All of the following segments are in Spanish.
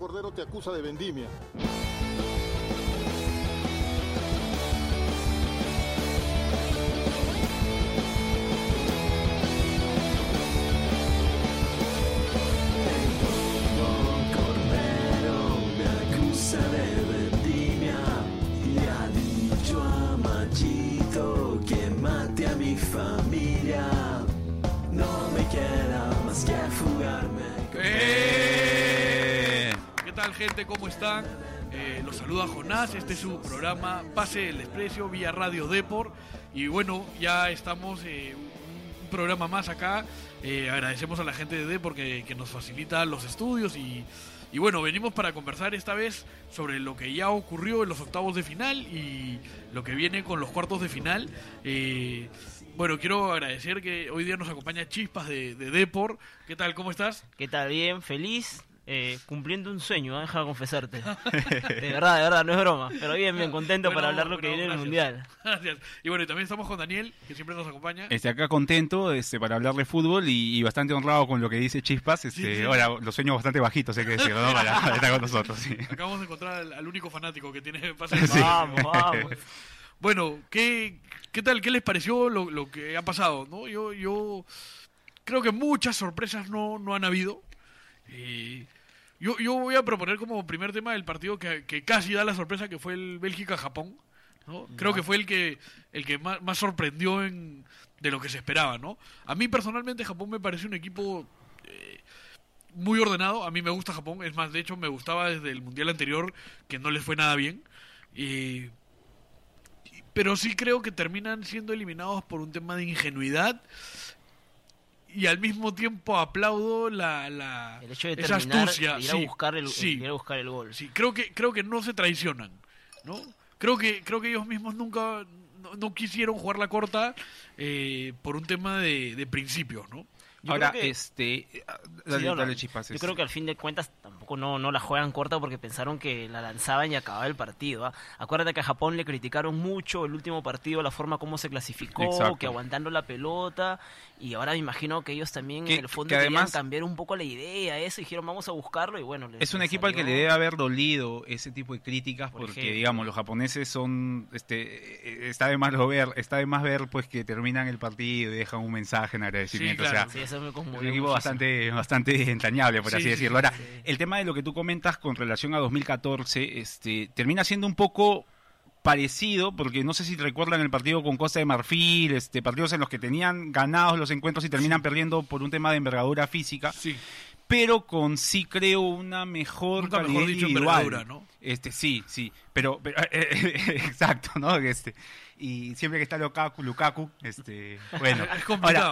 Cordero te acusa de vendimia. Gente? ¿Cómo están? Eh, los saluda Jonás, este es su programa Pase el Desprecio vía Radio Depor. Y bueno, ya estamos eh, un programa más acá. Eh, agradecemos a la gente de Depor que, que nos facilita los estudios y, y, bueno, venimos para conversar esta vez sobre lo que ya ocurrió en los octavos de final y lo que viene con los cuartos de final. Bueno, quiero agradecer que hoy día nos acompaña Chispas de, de Depor. ¿Qué tal? ¿Cómo estás? ¿Qué tal? Bien, feliz eh, cumpliendo un sueño, ¿eh? deja de confesarte. de verdad, de verdad, no es broma. Pero bien, bien contento para hablar lo que viene en el Mundial. Gracias. Y bueno, y también estamos con Daniel, que siempre nos acompaña. Este, acá contento este, para hablar de fútbol y, bastante honrado con lo que dice Chispas. Este, Ahora, los sueños bastante bajitos, hay que decirlo, ¿no? Para estar con nosotros. Sí. Acabamos de encontrar al, único fanático que tiene pase Vamos, vamos. Bueno, ¿qué, ¿qué tal? ¿Qué les pareció lo, lo que ha pasado? ¿no? Yo, yo creo que muchas sorpresas no, no han habido. Yo, yo voy a proponer como primer tema el partido que, casi da la sorpresa, que fue el Bélgica-Japón. ¿no? Creo que fue el que, el que más, sorprendió en, de lo que se esperaba. ¿no? A mí personalmente Japón me parece un equipo eh, muy ordenado. A mí me gusta Japón. Es más, de hecho me gustaba desde el Mundial anterior que no les fue nada bien. pero sí creo que terminan siendo eliminados por un tema de ingenuidad y al mismo tiempo aplaudo la, la el hecho de esa astucia ir a buscar el ir a buscar el gol sí creo que creo que no se traicionan no creo que creo que ellos mismos nunca no, quisieron jugar la corta eh, por un tema de, de principios no Ahora, este. yo creo que al fin de cuentas tampoco no, no la juegan corta porque pensaron que la lanzaban y acababa el partido. ¿ah? Acuérdate que a Japón le criticaron mucho el último partido, la forma como se clasificó, que aguantando la pelota. Y ahora me imagino que ellos también en el fondo querían cambiar un poco la idea, eso, y dijeron vamos a buscarlo y bueno. es un equipo al que le debe haber dolido ese tipo de críticas porque, digamos, los japoneses son. este Está de más ver, está de más ver pues que terminan el partido y dejan un mensaje en agradecimiento. o sea, un equipo bastante, bastante entrañable, por así decirlo. Ahora, el tema de lo que tú comentas con relación a 2014, este, termina siendo un poco parecido, porque no sé si recuerdan el partido con Costa de Marfil, este, partidos en los que tenían ganados los encuentros y terminan perdiendo por un tema de envergadura física. Sí. Pero con sí creo una mejor calidad individual. ¿no? Este, sí, sí, pero, exacto, ¿no? Este, y siempre que está Lukaku, Lukaku este, bueno. es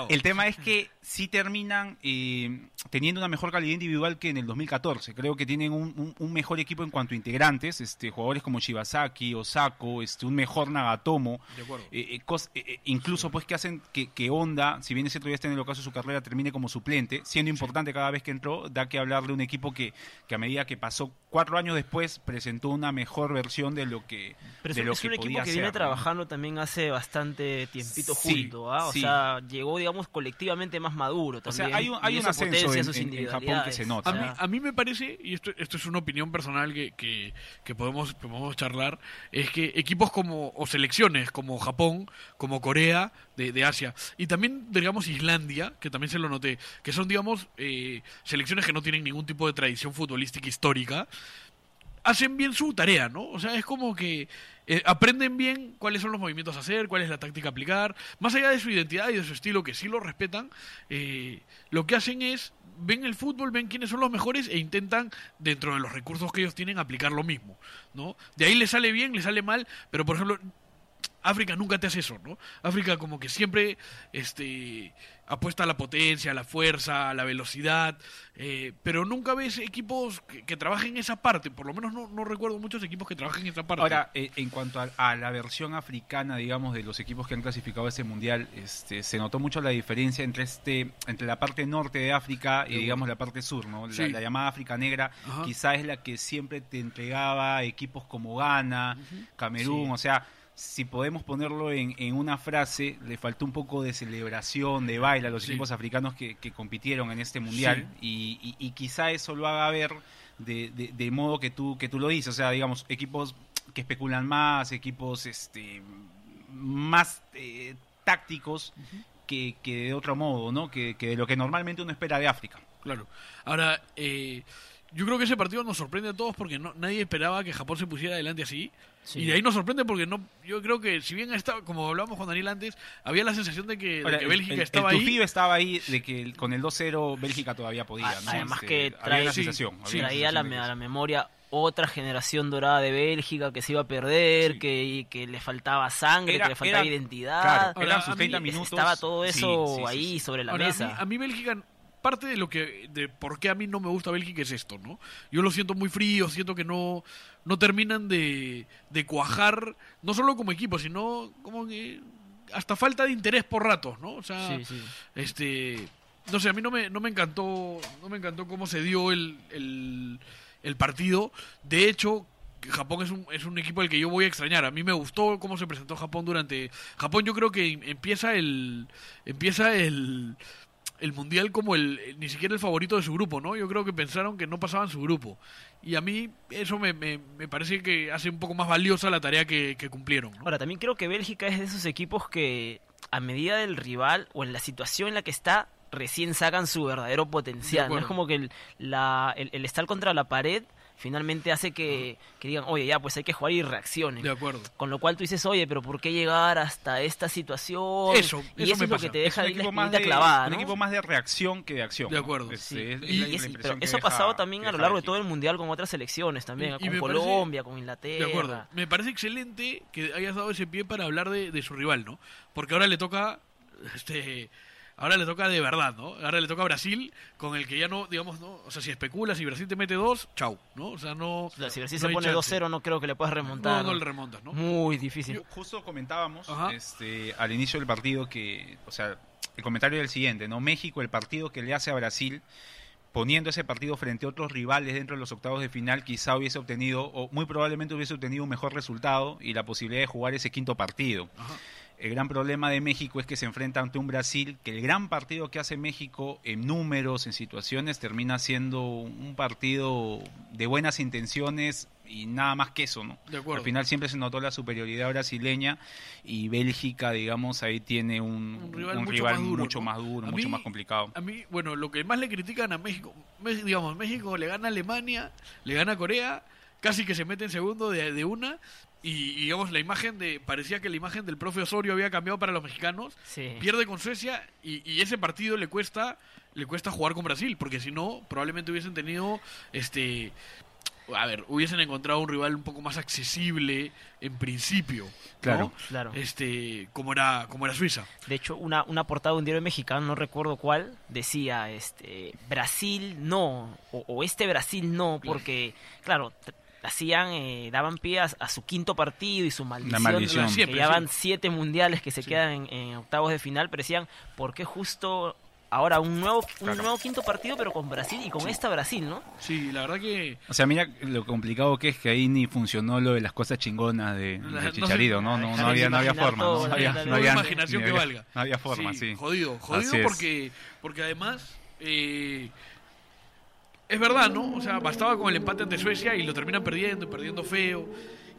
el tema es que sí terminan eh, teniendo una mejor calidad individual que en el 2014. Creo que tienen un, un, mejor equipo en cuanto a integrantes, este, jugadores como Shibasaki, Osako, este, un mejor Nagatomo. De acuerdo. Eh, eh, incluso pues que hacen que, que Honda, si bien ese todavía está en el ocaso de su carrera, termine como suplente, siendo importante cada vez que entró, da que hablar de un equipo que, que a medida que pasó cuatro años después presentó una mejor versión de lo que Pero de lo es un equipo que viene trabajando también hace bastante tiempito junto, ¿ah? o sea, llegó digamos colectivamente más maduro también. O sea, hay un, hay un ascenso en, Japón que se nota. A mí, a mí me parece, y esto, esto es una opinión personal que, que, que podemos, podemos charlar, es que equipos como, o selecciones como Japón, como Corea, de, de, Asia, y también, digamos, Islandia, que también se lo noté, que son, digamos, eh, selecciones que no tienen ningún tipo de tradición futbolística histórica, hacen bien su tarea, ¿no? O sea, es como que eh, aprenden bien cuáles son los movimientos a hacer, cuál es la táctica a aplicar, más allá de su identidad y de su estilo, que sí lo respetan, eh, lo que hacen es, ven el fútbol, ven quiénes son los mejores e intentan, dentro de los recursos que ellos tienen, aplicar lo mismo, ¿no? De ahí les sale bien, les sale mal, pero por ejemplo, África nunca te hace eso, ¿no? África como que siempre este, apuesta a la potencia, a la fuerza, a la velocidad, eh, pero nunca ves equipos que, trabajen esa parte, por lo menos no, recuerdo muchos equipos que trabajen esa parte. Ahora, eh, en cuanto a, la versión africana, digamos, de los equipos que han clasificado a ese mundial, este, se notó mucho la diferencia entre este entre la parte norte de África y, digamos, la parte sur, ¿no? La, llamada África Negra, quizá es la que siempre te entregaba equipos como Ghana, Camerún, o sea si podemos ponerlo en, en, una frase, le faltó un poco de celebración, de baile a los equipos africanos que, que, compitieron en este mundial y, y, quizá eso lo haga ver de, modo que tú, que tú lo dices, o sea, digamos, equipos que especulan más, equipos este, más eh, tácticos que, que, de otro modo, ¿no? Que, que, de lo que normalmente uno espera de África. Claro. Ahora, eh, yo creo que ese partido nos sorprende a todos porque no, nadie esperaba que Japón se pusiera adelante así. Y de ahí nos sorprende porque no yo creo que si bien estaba, como hablábamos con Daniel antes, había la sensación de que, Bélgica estaba el ahí. estaba ahí de que con el 2-0 Bélgica todavía podía. Ah, además que traía, traía a la, la memoria otra generación dorada de Bélgica que se iba a perder, que, que le faltaba sangre, que le faltaba identidad. eran sus 30 minutos. Estaba todo eso ahí sobre la mesa. a mí Bélgica parte de lo que de por qué a mí no me gusta Bélgica es esto, ¿no? Yo lo siento muy frío, siento que no no terminan de, de cuajar no solo como equipo, sino como que hasta falta de interés por ratos, ¿no? O sea, este no sé, a mí no me no me encantó no me encantó cómo se dio el, el, el partido. De hecho, Japón es un, es un equipo al que yo voy a extrañar. A mí me gustó cómo se presentó Japón durante Japón. Yo creo que empieza el empieza el el mundial como el ni siquiera el favorito de su grupo, ¿no? Yo creo que pensaron que no pasaban su grupo. Y a mí eso me, me, parece que hace un poco más valiosa la tarea que, cumplieron. Ahora, también creo que Bélgica es de esos equipos que a medida del rival o en la situación en la que está, recién sacan su verdadero potencial. No es como que el, la, el estar contra la pared finalmente hace que, digan, oye, ya, pues hay que jugar y reaccionen. De acuerdo. Con lo cual tú dices, oye, pero ¿por qué llegar hasta esta situación? Eso, y eso, es lo que te deja de, clavada, Un equipo más de reacción que de acción. De acuerdo. pero eso ha pasado también a lo largo de todo el Mundial con otras selecciones también, con Colombia, con Inglaterra. De acuerdo. Me parece excelente que hayas dado ese pie para hablar de, de su rival, ¿no? Porque ahora le toca... este Ahora le toca de verdad, ¿no? Ahora le toca a Brasil, con el que ya no, digamos, ¿no? O sea, si especula, si Brasil te mete dos, chau, ¿no? O sea, no. si Brasil se pone 2-0, no creo que le puedas remontar. No, no le remontas, ¿no? Muy difícil. justo comentábamos este, al inicio del partido que, o sea, el comentario era el siguiente, ¿no? México, el partido que le hace a Brasil poniendo ese partido frente a otros rivales dentro de los octavos de final, quizá hubiese obtenido, o muy probablemente hubiese obtenido un mejor resultado y la posibilidad de jugar ese quinto partido. Ajá. El gran problema de México es que se enfrenta ante un Brasil que el gran partido que hace México en números, en situaciones, termina siendo un partido de buenas intenciones y nada más que eso, ¿no? Al final siempre se notó la superioridad brasileña y Bélgica, digamos, ahí tiene un, rival, mucho, más duro, mucho, más, complicado. A mí, bueno, lo que más le critican a México, digamos, México le gana a Alemania, le gana a Corea, casi que se mete en segundo de, de una y, digamos la imagen de parecía que la imagen del profe Osorio había cambiado para los mexicanos pierde con Suecia y, ese partido le cuesta le cuesta jugar con Brasil porque si no probablemente hubiesen tenido este a ver hubiesen encontrado un rival un poco más accesible en principio claro. Claro. Este como era como era Suiza. De hecho una una portada de un diario mexicano no recuerdo cuál decía este Brasil no o, este Brasil no porque claro hacían, eh, daban pie a, su quinto partido y su maldición. que ya van siete mundiales que se quedan en, octavos de final, pero decían, ¿por qué justo ahora un nuevo un nuevo quinto partido pero con Brasil y con esta Brasil, ¿no? Sí, la verdad que O sea, mira lo complicado que es que ahí ni funcionó lo de las cosas chingonas de, Chicharito, ¿no? No, no, había no había forma, no, había, no había imaginación que valga. No había forma, sí. Jodido, jodido porque porque además eh, es verdad, ¿no? O sea, bastaba con el empate ante Suecia y lo terminan perdiendo, perdiendo feo.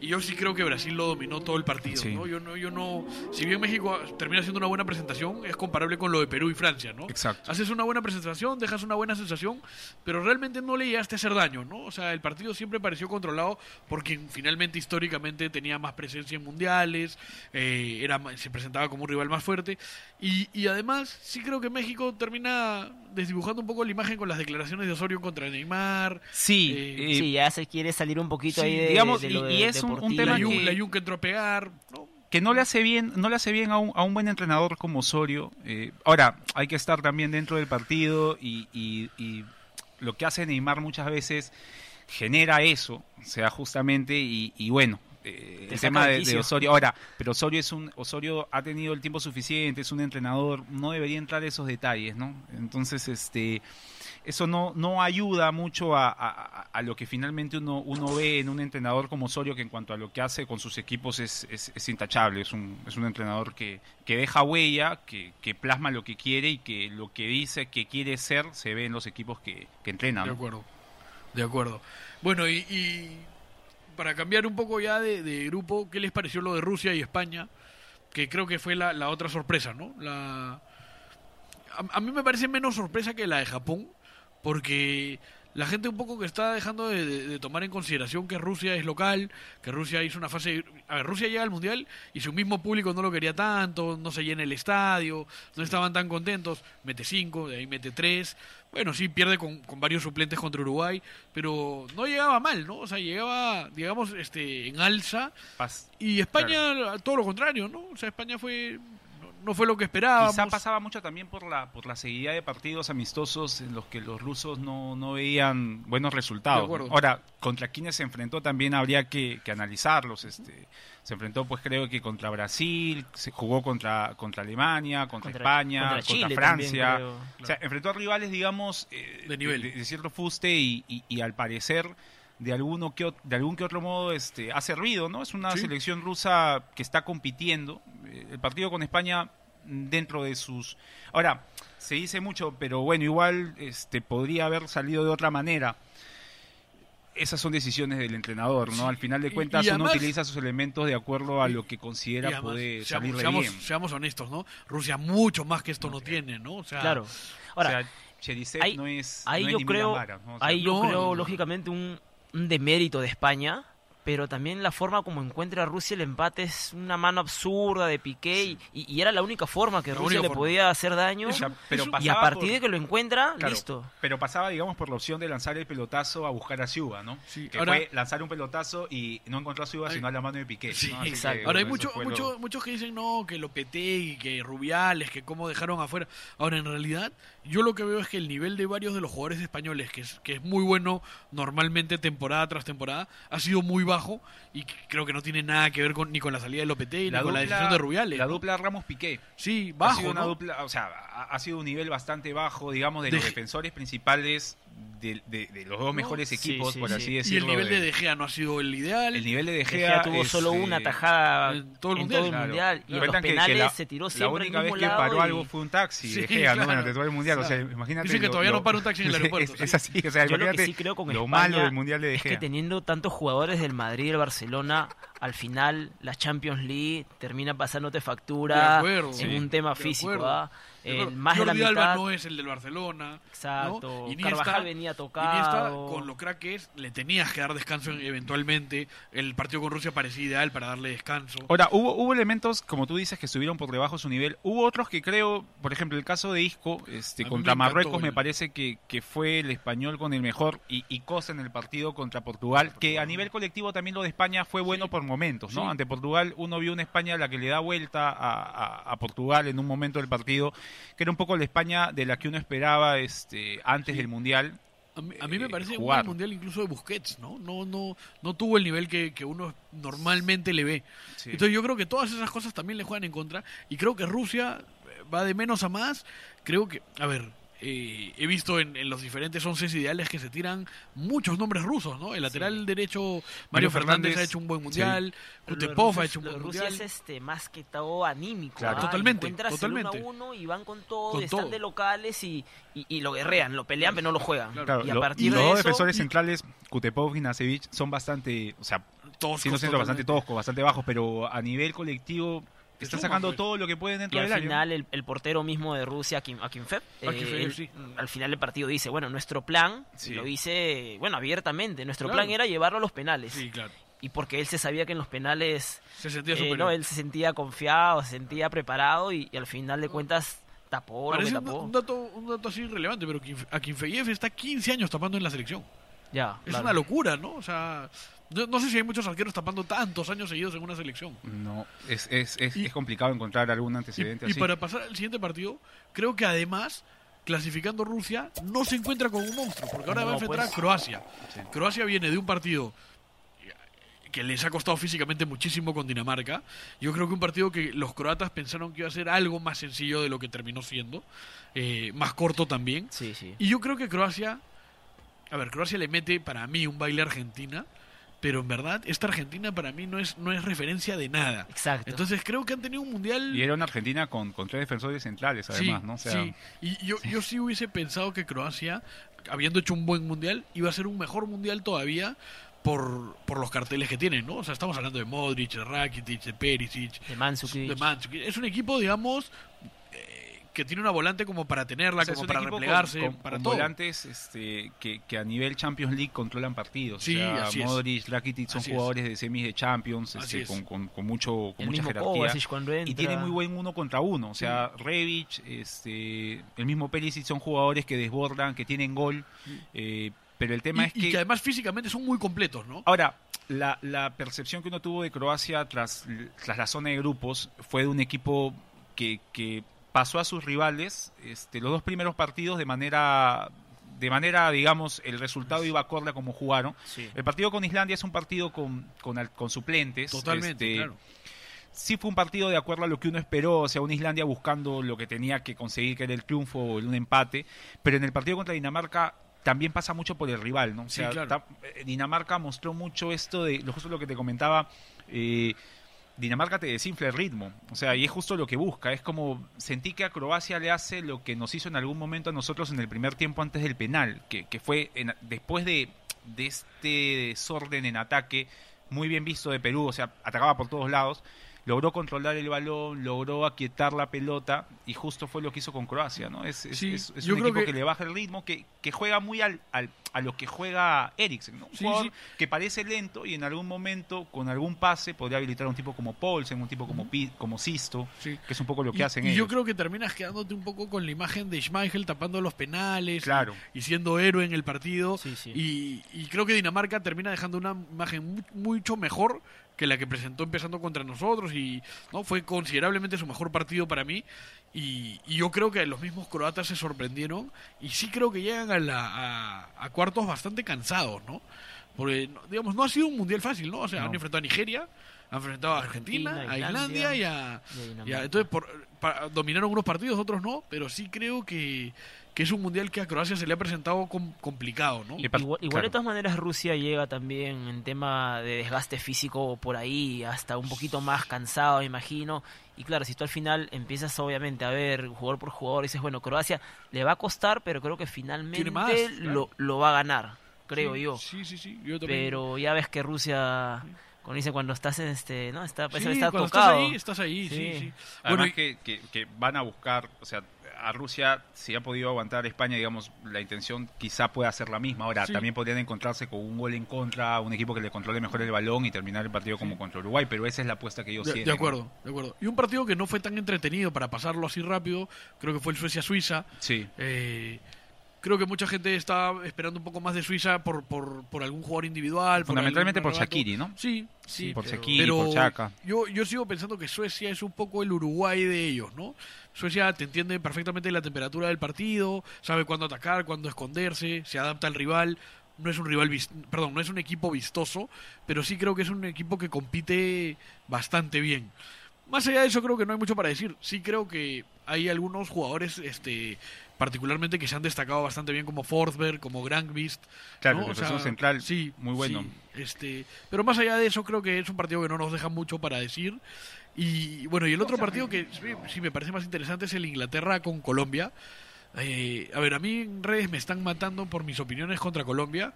Y yo sí creo que Brasil lo dominó todo el partido, ¿no? Yo no, yo no, si bien México termina haciendo una buena presentación, es comparable con lo de Perú y Francia, ¿no? Exacto. Haces una buena presentación, dejas una buena sensación, pero realmente no le llegaste a hacer daño, ¿no? O sea, el partido siempre pareció controlado porque finalmente históricamente tenía más presencia en mundiales, eh, era, se presentaba como un rival más fuerte y, y además sí creo que México termina desdibujando un poco la imagen con las declaraciones de Osorio contra Neymar. Sí, eh, sí, ya se quiere salir un poquito ahí de, digamos, y, es un, tema que, la que entró a pegar, que no le hace bien, no le hace bien a un, a un buen entrenador como Osorio. Eh, ahora, hay que estar también dentro del partido y, y, lo que hace Neymar muchas veces genera eso, o sea, justamente, y, bueno, eh, el tema de, Osorio. Ahora, pero Osorio es un Osorio ha tenido el tiempo suficiente, es un entrenador, no debería entrar esos detalles, ¿no? Entonces, este eso no, no ayuda mucho a, a, lo que finalmente uno, uno ve en un entrenador como Osorio, que en cuanto a lo que hace con sus equipos es, es, intachable, es un, es un entrenador que, que deja huella, que, que, plasma lo que quiere y que lo que dice que quiere ser se ve en los equipos que, que entrenan. De acuerdo. De acuerdo. Bueno, y, para cambiar un poco ya de, grupo, ¿qué les pareció lo de Rusia y España? Que creo que fue la, otra sorpresa, ¿no? La... a mí me parece menos sorpresa que la de Japón, porque la gente un poco que está dejando de, tomar en consideración que Rusia es local, que Rusia hizo una fase... A ver, Rusia llega al Mundial y su mismo público no lo quería tanto, no se llena el estadio, no estaban tan contentos, mete cinco, de ahí mete tres, bueno, sí, pierde con, varios suplentes contra Uruguay, pero no llegaba mal, ¿no? O sea, llegaba, digamos, este, en alza. y España, todo lo contrario, ¿no? O sea, España fue no fue lo que esperábamos. Quizá pasaba mucho también por la por la seguidilla de partidos amistosos en los que los rusos no, no veían buenos resultados. Ahora, contra quienes se enfrentó también habría que, analizarlos. Este, se enfrentó, pues creo que contra Brasil, se jugó contra, contra Alemania, contra, España, contra, Francia. o sea, enfrentó a rivales, digamos, eh, de, nivel. De, cierto fuste y, y, al parecer de alguno que de algún que otro modo este ha servido no es una selección rusa que está compitiendo eh, el partido con España dentro de sus... Ahora, se dice mucho, pero bueno, igual este, podría haber salido de otra manera. Esas son decisiones del entrenador, ¿no? Al final de cuentas, uno utiliza sus elementos de acuerdo a lo que considera puede salir seamos, bien. Seamos honestos, ¿no? Rusia mucho más que esto no, tiene, ¿no? O sea, claro. Ahora, no es, ahí yo creo, ahí yo creo lógicamente un, un demérito de España pero también la forma como encuentra Rusia el empate es una mano absurda de Piqué y, era la única forma que Rusia le podía hacer daño. y a partir de que lo encuentra, listo. Pero pasaba, digamos, por la opción de lanzar el pelotazo a buscar a Ciuba, ¿no? que fue lanzar un pelotazo y no encontró a Ciuba, sino a la mano de Piqué. exacto. Ahora hay muchos mucho, muchos que dicen, no, que lo y que Rubiales, que cómo dejaron afuera. Ahora, en realidad, yo lo que veo es que el nivel de varios de los jugadores españoles, que es, que es muy bueno normalmente temporada tras temporada, ha sido muy bajo y creo que no tiene nada que ver con, ni con la salida de Lopetegui ni con la decisión de Rubiales. La dupla Ramos-Piqué. Sí, bajo. Ha sido una dupla, o sea, ha, sido un nivel bastante bajo, digamos, de, los defensores principales de, los dos mejores equipos, por así decirlo. Y el nivel de De Gea no ha sido el ideal. El nivel de De Gea, tuvo solo una este, tajada en todo el mundial. Y en los penales se tiró siempre La única vez que paró algo fue un taxi De Gea, ¿no? Bueno, todo el mundial. O sea, imagínate. Dice que todavía no para un taxi en el aeropuerto. Es, así, o sea, Yo lo que sí creo con lo malo del mundial de De Gea. Es que teniendo tantos jugadores del Madrid y el Barcelona, al final la Champions League termina pasándote factura en un tema físico. ¿ah? El más de la mitad... no es el del Barcelona. Exacto. ¿no? Carvajal venía tocado. con lo crack que es, le tenías que dar descanso eventualmente. El partido con Rusia parecía ideal para darle descanso. Ahora, hubo, hubo elementos, como tú dices, que subieron por debajo su nivel. Hubo otros que creo, por ejemplo, el caso de Isco este, contra Marruecos, me parece que, que, fue el español con el mejor y, y Cosa en el partido contra Portugal, que a nivel colectivo también lo de España fue bueno por momentos, ¿no? Ante Portugal uno vio una España la que le da vuelta a, a Portugal en un momento del partido que era un poco la España de la que uno esperaba este antes del Mundial. A mí, me eh, parece un mundial incluso de Busquets, ¿no? No, no, no tuvo el nivel que, uno normalmente le ve. Entonces yo creo que todas esas cosas también le juegan en contra y creo que Rusia va de menos a más. Creo que, a ver, eh, he visto en, los diferentes once ideales que se tiran muchos nombres rusos, ¿no? El lateral derecho Mario, Fernández, ha hecho un buen mundial, Kutepov ha hecho un buen mundial. Rusia es este, más que todo anímico. Claro. Totalmente, totalmente. El uno a uno y van con todo, están de locales y, y, lo guerrean, lo pelean, pero no lo juegan. y a partir los dos defensores centrales, Kutepov y Nasevich, son bastante, o sea, toscos, siendo bastante toscos, bastante bajos, pero a nivel colectivo Está sacando todo lo que puede dentro y del al final el, portero mismo de Rusia, Akinfev, eh, al final del partido dice, bueno, nuestro plan, lo dice, bueno, abiertamente, nuestro plan era llevarlo a los penales. Y porque él se sabía que en los penales se sentía eh, no, él se sentía confiado, se sentía preparado y, al final de cuentas tapó lo que tapó. Un, dato, un dato así relevante, pero Akinfeyev está 15 años tapando en la selección. Ya, es una locura, ¿no? O sea, no, sé si hay muchos arqueros tapando tantos años seguidos en una selección. No, es, es, es, complicado encontrar algún antecedente y, así. Y para pasar al siguiente partido, creo que además, clasificando Rusia, no se encuentra con un monstruo, porque ahora va a enfrentar a pues, Croacia. Croacia viene de un partido que les ha costado físicamente muchísimo con Dinamarca. Yo creo que un partido que los croatas pensaron que iba a ser algo más sencillo de lo que terminó siendo, eh, más corto también. Sí, sí. Y yo creo que Croacia, a ver, Croacia le mete para mí un baile a Argentina pero en verdad esta Argentina para mí no es no es referencia de nada. Exacto. Entonces creo que han tenido un mundial y era una Argentina con, con tres defensores centrales además, ¿no? sí. Y yo yo sí hubiese pensado que Croacia habiendo hecho un buen mundial iba a ser un mejor mundial todavía por, por los carteles que tienen, ¿no? O sea, estamos hablando de Modric, de Rakitic, de Perisic, de Mandzukic. De Es un equipo, digamos, que tiene una volante como para tenerla, como para replegarse, para con volantes este, que, que, a nivel Champions League controlan partidos. Sí, o sea, Modric, Rakitic son jugadores de semis de Champions, este, con, con, con, mucho, con mucha jerarquía. Y tiene muy buen uno contra uno. O sea, Rebic, este, el mismo Perisic son jugadores que desbordan, que tienen gol. Eh, pero el tema es que... Y que además físicamente son muy completos, ¿no? Ahora, la, la percepción que uno tuvo de Croacia tras, tras la zona de grupos fue de un equipo que, que pasó a sus rivales este, los dos primeros partidos de manera de manera, digamos, el resultado iba acorde a como jugaron. El partido con Islandia es un partido con, con, suplentes. Totalmente, este, Sí fue un partido de acuerdo a lo que uno esperó, o sea, una Islandia buscando lo que tenía que conseguir, que era el triunfo o un empate, pero en el partido contra Dinamarca también pasa mucho por el rival, ¿no? O sea, eh, Dinamarca mostró mucho esto de, justo lo que te comentaba, eh, Dinamarca te desinfla el ritmo. O sea, y es justo lo que busca. Es como sentí que a Croacia le hace lo que nos hizo en algún momento a nosotros en el primer tiempo antes del penal, que, que fue después de, de este desorden en ataque muy bien visto de Perú, o sea, atacaba por todos lados logró controlar el balón, logró aquietar la pelota y justo fue lo que hizo con Croacia, ¿no? Es, es, un equipo que... le baja el ritmo, que, que juega muy al, al, a lo que juega Eriksen, ¿no? Un jugador que parece lento y en algún momento con algún pase podría habilitar a un tipo como Paulsen, un tipo como, como Sisto, que es un poco lo que hacen y ellos. yo creo que terminas quedándote un poco con la imagen de Schmeichel tapando los penales claro. y, siendo héroe en el partido y, y, creo que Dinamarca termina dejando una imagen mucho mejor que la que presentó empezando contra nosotros y no fue considerablemente su mejor partido para mí y, yo creo que los mismos croatas se sorprendieron y sí creo que llegan a, la, a, cuartos bastante cansados, ¿no? Porque, digamos, no ha sido un mundial fácil, ¿no? O sea, han enfrentado a Nigeria, han enfrentado a Argentina, a Islandia, y a... entonces, por, dominaron unos partidos, otros no, pero sí creo que que es un mundial que a Croacia se le ha presentado complicado, ¿no? Igual, de todas maneras Rusia llega también en tema de desgaste físico por ahí, hasta un poquito más cansado, imagino. Y claro, si tú al final empiezas obviamente a ver jugador por jugador, dices, bueno, Croacia le va a costar, pero creo que finalmente lo, lo, va a ganar, creo yo. Sí, sí, sí. Pero ya ves que Rusia... Cuando dice cuando estás en este, ¿no? Está, sí, está tocado. estás ahí, estás ahí, sí, sí. Bueno, que, que, que, van a buscar, o sea, a Rusia, si ha podido aguantar España, digamos, la intención quizá pueda ser la misma. Ahora, también podrían encontrarse con un gol en contra, un equipo que le controle mejor el balón y terminar el partido como contra Uruguay, pero esa es la apuesta que yo de, De acuerdo, de acuerdo. Y un partido que no fue tan entretenido para pasarlo así rápido, creo que fue el Suecia-Suiza. Sí. Eh, creo que mucha gente está esperando un poco más de Suiza por, por, por algún jugador individual. Fundamentalmente por, Shakiri, ¿no? Sí, sí. Por Shakiri, por Chaka. Yo, yo sigo pensando que Suecia es un poco el Uruguay de ellos, ¿no? Suecia te entiende perfectamente la temperatura del partido, sabe cuándo atacar, cuándo esconderse, se adapta al rival. No es un rival, perdón, no es un equipo vistoso, pero sí creo que es un equipo que compite bastante bien. Más allá de eso creo que no hay mucho para decir. Sí creo que hay algunos jugadores este particularmente que se han destacado bastante bien como Forsberg, como Grandbeast. Claro, ¿no? central, sí, muy bueno. este, pero más allá de eso, creo que es un partido que no nos deja mucho para decir. Y bueno, y el otro partido que sí me parece más interesante es el Inglaterra con Colombia. Eh, a ver, a mí en redes me están matando por mis opiniones contra Colombia.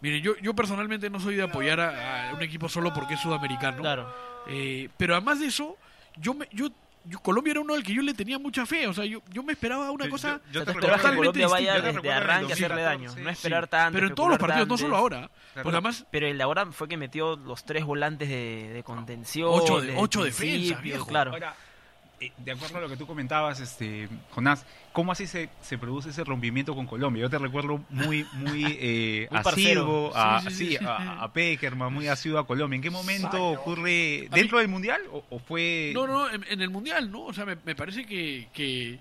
Miren, yo, yo personalmente no soy de apoyar a, un equipo solo porque es sudamericano. Claro. Eh, pero además de eso, yo, me, yo Colombia era uno al que yo le tenía mucha fe, o sea, yo, yo me esperaba una cosa yo, te esperaba que Colombia vaya desde arranque a hacerle daño, no esperar tanto. Pero en todos los partidos, no solo ahora. además, pero el de ahora fue que metió los tres volantes de, contención. Ocho, de, ocho defensas, viejo. Claro. De acuerdo a lo que tú comentabas, este, Jonás, ¿cómo así se, se produce ese rompimiento con Colombia? Yo te recuerdo muy, muy, eh, asiduo a, sí, a, Peckerman, muy asiduo a Colombia. ¿En qué momento ocurre? ¿Dentro del Mundial o, fue...? No, no, en, el Mundial, ¿no? O sea, me, parece que, que...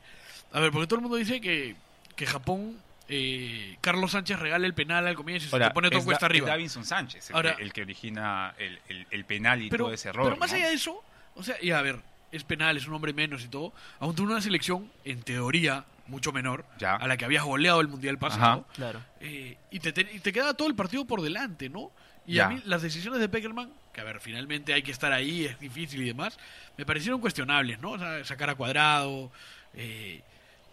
A ver, porque todo el mundo dice que, que Japón eh, Carlos Sánchez regala el penal al comienzo y se pone todo cuesta arriba. Es Davinson Sánchez el, Ahora, que, el que origina el, el, penal y todo ese error. Pero más allá de eso, o sea, y a ver, es penal, es un hombre menos y todo, aún tuvo una selección, en teoría, mucho menor, a la que habías goleado el Mundial pasado. Claro. Eh, y, te, te, queda todo el partido por delante, ¿no? Y a mí las decisiones de Peckerman, que a ver, finalmente hay que estar ahí, es difícil y demás, me parecieron cuestionables, ¿no? O sea, sacar a cuadrado. Eh,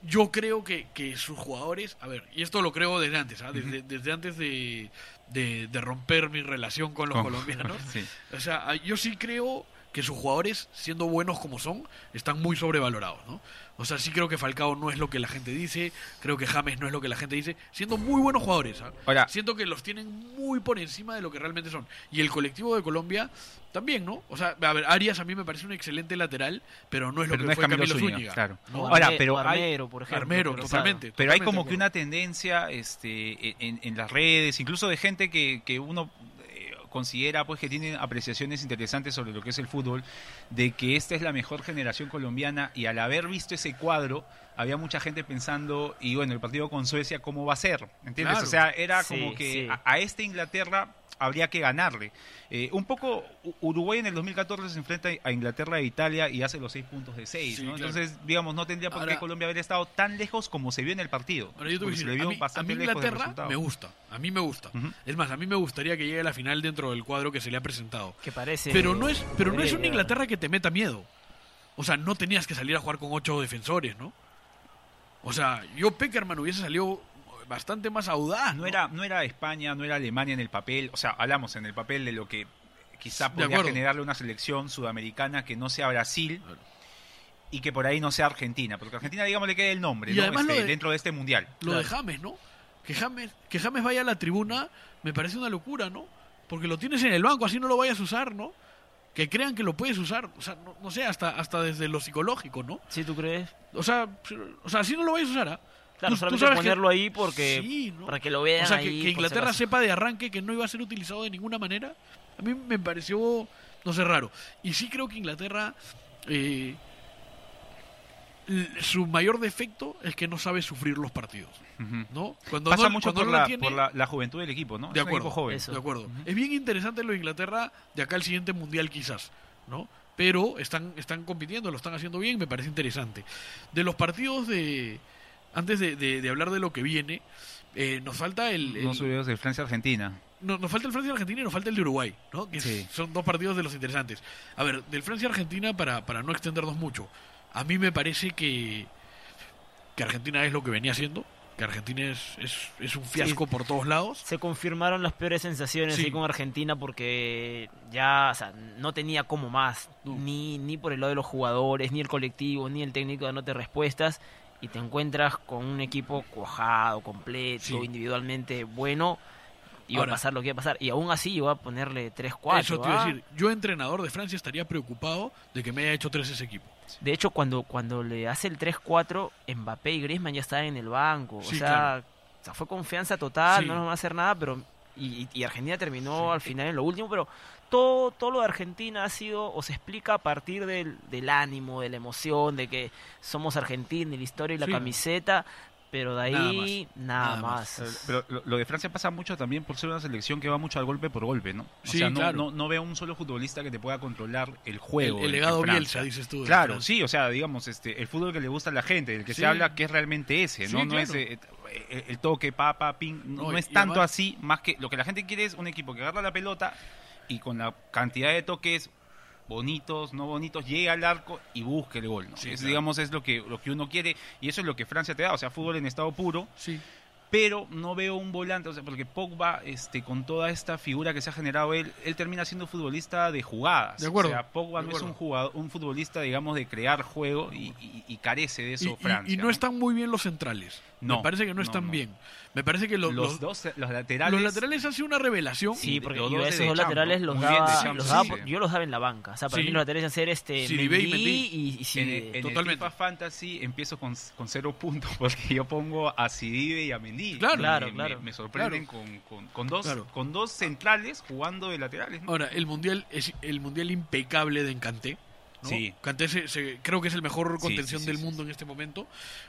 yo creo que, que, sus jugadores, a ver, y esto lo creo desde antes, ¿ah? desde, desde, antes de, de, romper mi relación con los colombianos. O sea, yo sí creo que sus jugadores, siendo buenos como son, están muy sobrevalorados, ¿no? O sea, sí creo que Falcao no es lo que la gente dice, creo que James no es lo que la gente dice, siendo muy buenos jugadores. ¿ah? Siento que los tienen muy por encima de lo que realmente son. Y el colectivo de Colombia también, ¿no? O sea, a ver, Arias a mí me parece un excelente lateral, pero no es lo que fue Camilo, Zúñiga. Claro. Ahora, pero Armero, por ejemplo. Armero, totalmente. Pero hay como que una tendencia este, en, en, las redes, incluso de gente que, que uno considera pues que tiene apreciaciones interesantes sobre lo que es el fútbol, de que esta es la mejor generación colombiana y al haber visto ese cuadro había mucha gente pensando, y bueno, el partido con Suecia, ¿cómo va a ser? ¿Entiendes? O sea, era como que a, a, esta Inglaterra habría que ganarle. Eh, un poco, Uruguay en el 2014 se enfrenta a Inglaterra e Italia y hace los seis puntos de seis, ¿no? Entonces, digamos, no tendría por qué Colombia haber estado tan lejos como se vio en el partido. a, mí, Inglaterra me gusta, a mí me gusta. Es más, a mí me gustaría que llegue a la final dentro del cuadro que se le ha presentado. Que parece... Pero no es, pero no es una Inglaterra que te meta miedo. O sea, no tenías que salir a jugar con ocho defensores, ¿no? O sea, yo Peckerman hubiese salido bastante más audaz. No, era, no era España, no era Alemania en el papel, o sea, hablamos en el papel de lo que quizá podría generarle una selección sudamericana que no sea Brasil. Y que por ahí no sea Argentina, porque Argentina, digamos, le queda el nombre este, dentro de este mundial. Lo de James, ¿no? Que James, que James vaya a la tribuna me parece una locura, ¿no? Porque lo tienes en el banco, así no lo vayas a usar, ¿no? que crean que lo puedes usar, o sea, no, sé, hasta, hasta desde lo psicológico, ¿no? Sí, ¿tú crees? O sea, o sea, así no lo vayas a usar, ¿ah? Claro, solamente ponerlo ahí porque para que lo vean. O sea, que, Inglaterra sepa de arranque que no iba a ser utilizado de ninguna manera. A mí me pareció, no sé, raro. Y sí creo que Inglaterra, eh, su mayor defecto es que no sabe sufrir los partidos. ¿no? Cuando Pasa mucho por, la, por la, juventud del equipo, ¿no? De acuerdo, joven. de acuerdo. Es bien interesante lo de Inglaterra de acá al siguiente mundial quizás, ¿no? Pero están, están compitiendo, lo están haciendo bien, me parece interesante. De los partidos de, antes de, hablar de lo que viene, eh, nos falta el... No subimos de Francia-Argentina. No, nos falta el Francia-Argentina y nos falta el de Uruguay, ¿no? Que son dos partidos de los interesantes. A ver, del Francia-Argentina, para, para no extendernos mucho, a mí me parece que, que Argentina es lo que venía haciendo, que Argentina es, es, un fiasco por todos lados. Se confirmaron las peores sensaciones con Argentina porque ya, o sea, no tenía como más, ni, ni por el lado de los jugadores, ni el colectivo, ni el técnico dándote respuestas y te encuentras con un equipo cuajado, completo, individualmente bueno, iba a pasar lo que iba a pasar. Y aún así iba a ponerle 3-4. Eso te iba a decir. Yo, entrenador de Francia, estaría preocupado de que me haya hecho 3 ese equipo. De hecho, cuando, cuando le hace el 3-4, Mbappé y Griezmann ya estaban en el banco. o, sea, fue confianza total, no nos va a hacer nada, pero. Y, y Argentina terminó al final en lo último, pero todo, todo lo de Argentina ha sido o se explica a partir del, del ánimo, de la emoción, de que somos Argentina, la historia y la camiseta, pero de ahí nada más. Pero lo, de Francia pasa mucho también por ser una selección que va mucho al golpe por golpe, ¿no? O sea, no, no, no, veo un solo futbolista que te pueda controlar el juego. El, legado Bielsa, dices tú. Claro, sí, o sea, digamos, este, el fútbol que le gusta a la gente, el que se habla que es realmente ese, ¿no? no es eh, el, toque, pa, ping, no, es tanto así, más que lo que la gente quiere es un equipo que agarra la pelota y con la cantidad de toques bonitos, no bonitos, llegue al arco y busque el gol. ¿no? digamos, es lo que, lo que uno quiere y eso es lo que Francia te da, o sea, fútbol en estado puro. Sí pero no veo un volante, o sea, porque Pogba, este, con toda esta figura que se ha generado él, él termina siendo futbolista de jugadas. De acuerdo. O sea, Pogba no es un jugador, un futbolista, digamos, de crear juego y, carece de eso Francia. Y, no, están muy bien los centrales. No, Me parece que no están bien. Me parece que los, los, dos, los laterales. Los laterales han sido una revelación. Sí, porque yo esos dos laterales los daba, los daba yo los daba en la banca. O sea, para mí los laterales ser este sí, Mendy, y, y, en, en totalmente. El FIFA Fantasy empiezo con, con cero puntos porque yo pongo a Sidibe y a Mendy. Claro, claro, me, me, sorprenden con, con, con, dos, con dos centrales jugando de laterales. Ahora, el mundial es el mundial impecable de Encanté. Sí. Kanté se, creo que es el mejor contención del mundo en este momento.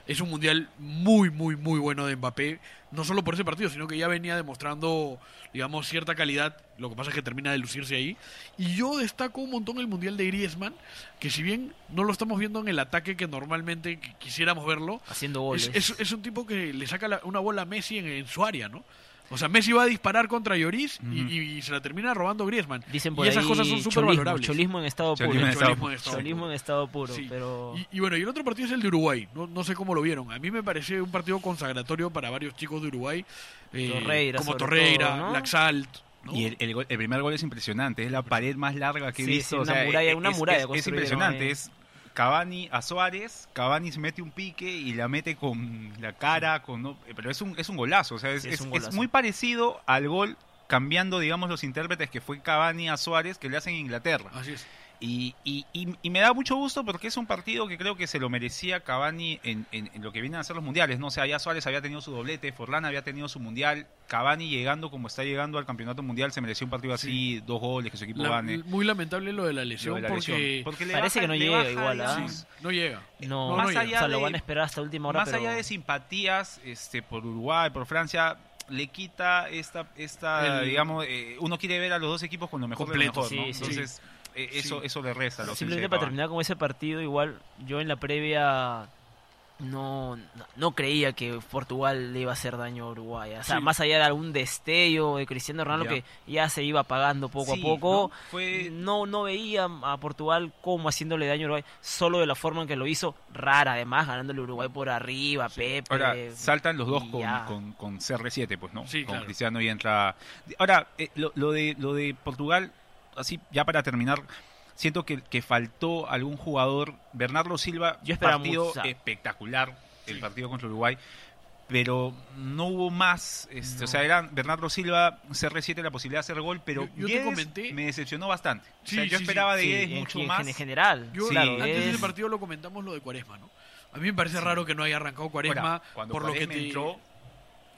Es un mundial muy, muy, muy bueno de Mbappé. No solo por ese partido, sino que ya venía demostrando, digamos, cierta calidad. Lo que pasa es que termina de lucirse ahí. Y yo destaco un montón el mundial de Griezmann, que si bien no lo estamos viendo en el ataque que normalmente quisiéramos verlo, haciendo goles. Es, es, un tipo que le saca una bola a Messi en, en su área, ¿no? O sea, Messi va a disparar contra Lloris y, se la termina robando Griezmann. Dicen y esas cosas son súper valorables. Cholismo en estado puro. Cholismo en estado, puro. pero... Y, bueno, y el otro partido es el de Uruguay. No, no sé cómo lo vieron. A mí me parece un partido consagratorio para varios chicos de Uruguay. Eh, como Torreira, Laxalt. Y el, el, primer gol es impresionante, es la pared más larga que he visto. una muralla, una muralla es, impresionante, es Cavani a Suárez, Cavani se mete un pique y la mete con la cara, con pero es un, es un golazo, o sea, es, es, muy parecido al gol cambiando, digamos, los intérpretes que fue Cavani a Suárez que le hacen en Inglaterra. Así es. Y, y, y, me da mucho gusto porque es un partido que creo que se lo merecía Cavani en, en, lo que vienen a ser los mundiales. No o sea, ya Suárez había tenido su doblete, Forlán había tenido su mundial. Cavani llegando como está llegando al campeonato mundial se mereció un partido así, dos goles, que su equipo gane. Muy lamentable lo de la lesión, porque... parece que no llega igual. ¿ah? no llega. No, más allá de, lo van a esperar hasta última hora. Más allá de simpatías este, por Uruguay, por Francia, le quita esta, esta digamos, eh, uno quiere ver a los dos equipos con lo mejor Completo, de lo mejor, Entonces eh, eso, eso le resta. Simplemente para terminar con ese partido, igual yo en la previa no, no, creía que Portugal le iba a hacer daño a Uruguay. O sea, más allá de algún destello de Cristiano Ronaldo que ya se iba apagando poco a poco, ¿no? no veía a Portugal como haciéndole daño a Uruguay, solo de la forma en que lo hizo, rara además, ganándole Uruguay por arriba, Pepe. Ahora, saltan los dos con, con, CR7, pues, ¿no? con Cristiano y entra... Ahora, eh, lo, lo, de, lo de Portugal así ya para terminar, siento que, que faltó algún jugador. Bernardo Silva, Yo partido espectacular, el partido contra Uruguay, pero no hubo más. Este, o sea, eran Bernardo Silva, CR7 la posibilidad de hacer gol, pero yo, te comenté, me decepcionó bastante. yo esperaba de Guedes mucho más. En general, yo, antes del partido lo comentamos lo de Cuaresma, ¿no? A mí me parece raro que no haya arrancado Cuaresma por lo que te... entró.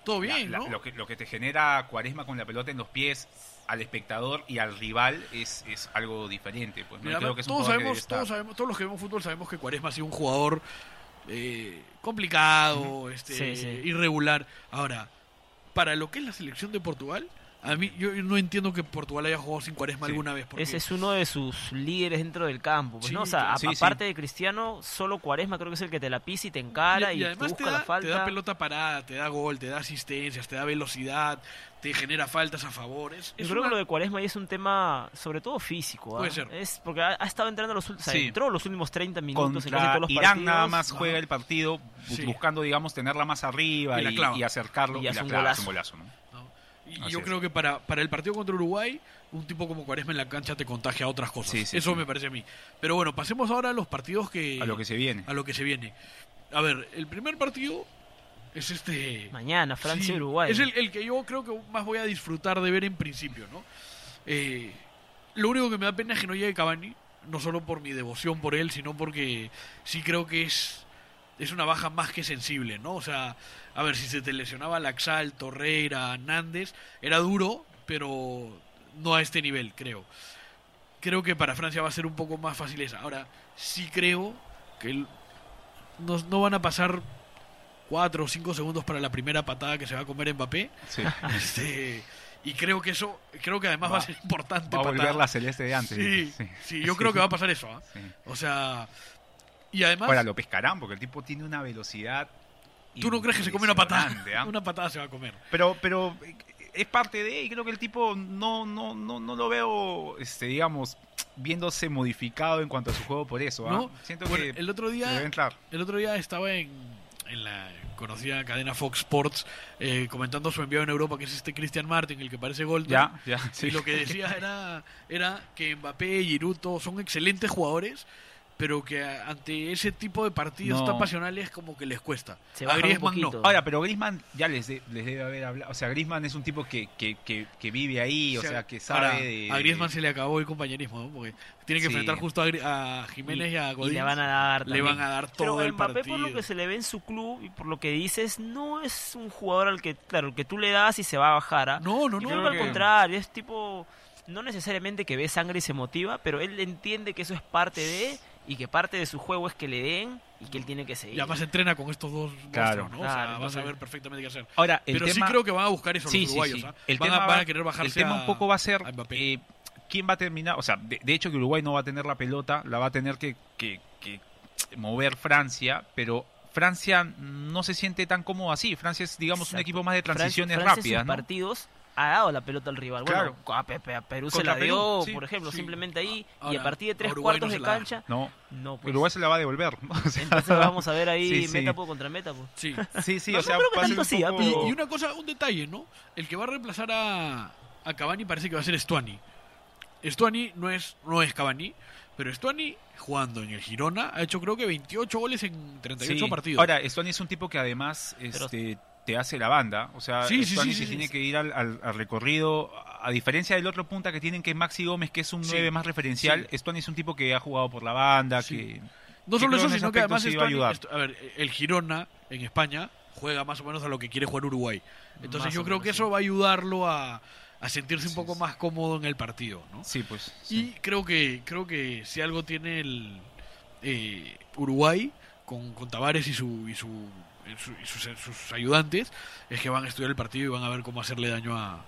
Todo bien, ¿no? lo, que, lo que te genera Cuaresma con la pelota en los pies al espectador y al rival es, es algo diferente. Pues, todos, sabemos, todos sabemos, todos los que vemos fútbol sabemos que Cuaresma ha sido un jugador eh, complicado, este, irregular. Ahora, para lo que es la selección de Portugal, a mí, yo no entiendo que Portugal haya jugado sin Cuaresma alguna vez. Ese es uno de sus líderes dentro del campo. Pues, ¿no? o sea, aparte de Cristiano, solo Cuaresma creo que es el que te la pisa y te encara y, además te busca da, la falta. Te da pelota parada, te da gol, te da asistencias, te da velocidad, te genera faltas a favores. Yo creo que lo de Cuaresma es un tema, sobre todo físico. Puede ¿ah? ser. Es porque ha, estado entrando los últimos, o sea, entró los últimos 30 minutos en casi todos los Irán nada más juega el partido buscando, digamos, tenerla más arriba y, acercarlo. Y, hace un golazo. Y yo creo que para, para el partido contra Uruguay, un tipo como Cuaresma en la cancha te contagia a otras cosas. Eso me parece a mí. Pero bueno, pasemos ahora a los partidos que... A lo que se viene. A lo que se viene. A ver, el primer partido es este... Mañana, Francia-Uruguay. Es el, que yo creo que más voy a disfrutar de ver en principio, ¿no? Eh, lo único que me da pena es que no llegue Cavani, no solo por mi devoción por él, sino porque sí creo que es, es una baja más que sensible, ¿no? O sea, a ver, si se te lesionaba Laxal, Torreira, Nández, era duro, pero no a este nivel, creo. Creo que para Francia va a ser un poco más fácil esa. Ahora, sí creo que no, van a pasar cuatro o cinco segundos para la primera patada que se va a comer Mbappé. Sí. Este, y creo que eso, creo que además va, a ser importante. Va a volver la celeste de antes. Sí, sí, yo creo que va a pasar eso. ¿ah? O sea, y además... Ahora lo pescarán porque el tipo tiene una velocidad ¿Tú no crees que se come una patada? ¿ah? Una patada se va a comer. Pero, pero es parte de, y creo que el tipo no, no, no, no lo veo, este, digamos, viéndose modificado en cuanto a su juego por eso. ¿ah? Siento que el otro día, el otro día estaba en, en la conocida cadena Fox Sports eh, comentando su enviado en Europa, que es este Christian Martin, el que parece Gold. Ya, ya, Y lo que decía era, era que Mbappé y Giruto son excelentes jugadores pero que ante ese tipo de partidos tan pasionales como que les cuesta. a Griezmann no. Ahora, pero Griezmann ya les, les debe haber hablado. O sea, Griezmann es un tipo que, que, que, vive ahí, o, sea, que sabe A Griezmann se le acabó el compañerismo, Porque tiene que enfrentar justo a, Jiménez y, a Godín. Y le van a dar Le van a dar todo pero el Mbappé, partido. por lo que se le ve en su club y por lo que dices, no es un jugador al que, claro, que tú le das y se va a bajar. ¿ah? No, no, no. Creo al contrario, es tipo... No necesariamente que ve sangre y se motiva, pero él entiende que eso es parte de y que parte de su juego es que le den y que él tiene que seguir. Y además entrena con estos dos claro, ¿no? o sea, vas a ver perfectamente qué hacer. Ahora, Pero sí creo que van a buscar eso los uruguayos. ¿ah? El tema va, a querer bajarse El tema un poco va a ser eh, quién va a terminar, o sea, de, hecho que Uruguay no va a tener la pelota, la va a tener que, que, que mover Francia, pero Francia no se siente tan cómodo así. Francia es, digamos, un equipo más de transiciones rápidas. ¿no? partidos ha dado la pelota al rival. Bueno, a, Perú se la dio, por ejemplo, simplemente ahí, y a partir de tres cuartos de cancha. No, no pues. Uruguay se la va a devolver. Entonces vamos a ver ahí metapo contra metapo. Sí, sí, sí o sea, y, una cosa, un detalle, ¿no? El que va a reemplazar a, a Cavani parece que va a ser Stuani. Stuani no es, no es Cavani, pero Stuani jugando en el Girona ha hecho creo que 28 goles en 38 partidos. Ahora, Stuani es un tipo que además este, te hace la banda. O sea, sí, se tiene que ir al, recorrido. A diferencia del otro punta que tienen que es Maxi Gómez, que es un 9 más referencial, Stuani es un tipo que ha jugado por la banda, que... No solo eso, sino que además a ver, el Girona en España juega más o menos a lo que quiere jugar Uruguay. Entonces yo creo que eso va a ayudarlo a, a sentirse un poco más cómodo en el partido, ¿no? Sí, pues. Y creo que creo que si algo tiene el eh, Uruguay con, con Tavares y su y, su, y, sus, ayudantes es que van a estudiar el partido y van a ver cómo hacerle daño a,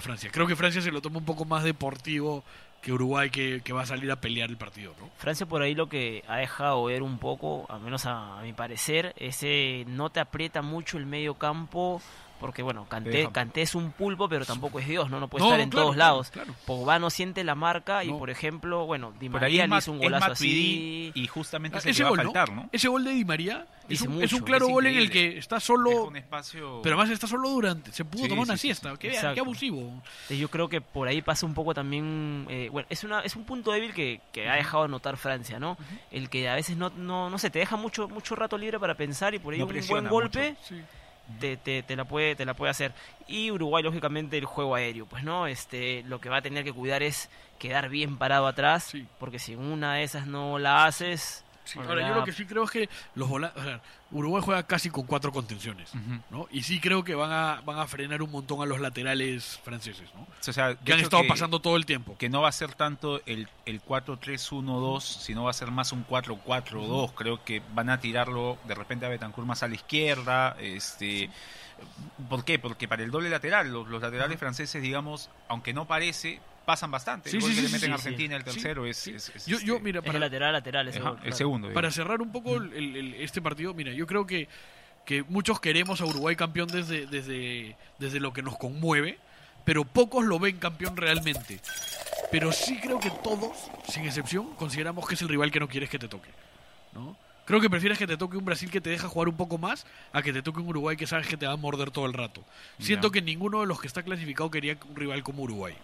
Francia. Creo que Francia se lo toma un poco más deportivo que Uruguay que, va a salir a pelear el partido. ¿no? Francia por ahí lo que ha dejado ver un poco, al menos a, mi parecer, ese no te aprieta mucho el medio campo porque bueno, Canté, Canté es un pulpo, pero tampoco es Dios, ¿no? No puede estar en todos lados. Pogba no siente la marca y, por ejemplo, bueno, Di María le hizo un golazo así. Y justamente ah, ese gol, va a faltar, ¿no? Ese gol de Di María es un, es un, claro gol en el que está solo. Espacio... Pero además está solo durante. Se pudo tomar una siesta. Qué, qué, abusivo. Yo creo que por ahí pasa un poco también. Eh, bueno, es, una, es un punto débil que, que ha dejado notar Francia, ¿no? El que a veces no, no, no sé, te deja mucho, mucho rato libre para pensar y por ahí un buen golpe te, te, la puede, te la puede hacer. Y Uruguay, lógicamente, el juego aéreo, pues no, este, lo que va a tener que cuidar es quedar bien parado atrás, porque si una de esas no la haces, Ahora, yo lo que sí creo es que los Uruguay juega casi con cuatro contenciones, ¿no? Y sí creo que van a, van a frenar un montón a los laterales franceses, ¿no? O sea, que han estado pasando todo el tiempo. Que no va a ser tanto el, el 4-3-1-2, sino va a ser más un 4-4-2. Creo que van a tirarlo de repente a Betancourt más a la izquierda, este... ¿Por qué? Porque para el doble lateral, los, los laterales franceses, digamos, aunque no parece, pasan bastante. el gol que le meten a Argentina, el tercero, es, yo, yo, este, mira, para, el lateral, lateral, el segundo. Para cerrar un poco este partido, mira, yo creo que, que muchos queremos a Uruguay campeón desde, desde, desde lo que nos conmueve, pero pocos lo ven campeón realmente. Pero sí creo que todos, sin excepción, consideramos que es el rival que no quieres que te toque. ¿no? Creo que prefieres que te toque un Brasil que te deja jugar un poco más a que te toque un Uruguay que sabes que te va a morder todo el rato. Siento que ninguno de los que está clasificado quería un rival como Uruguay.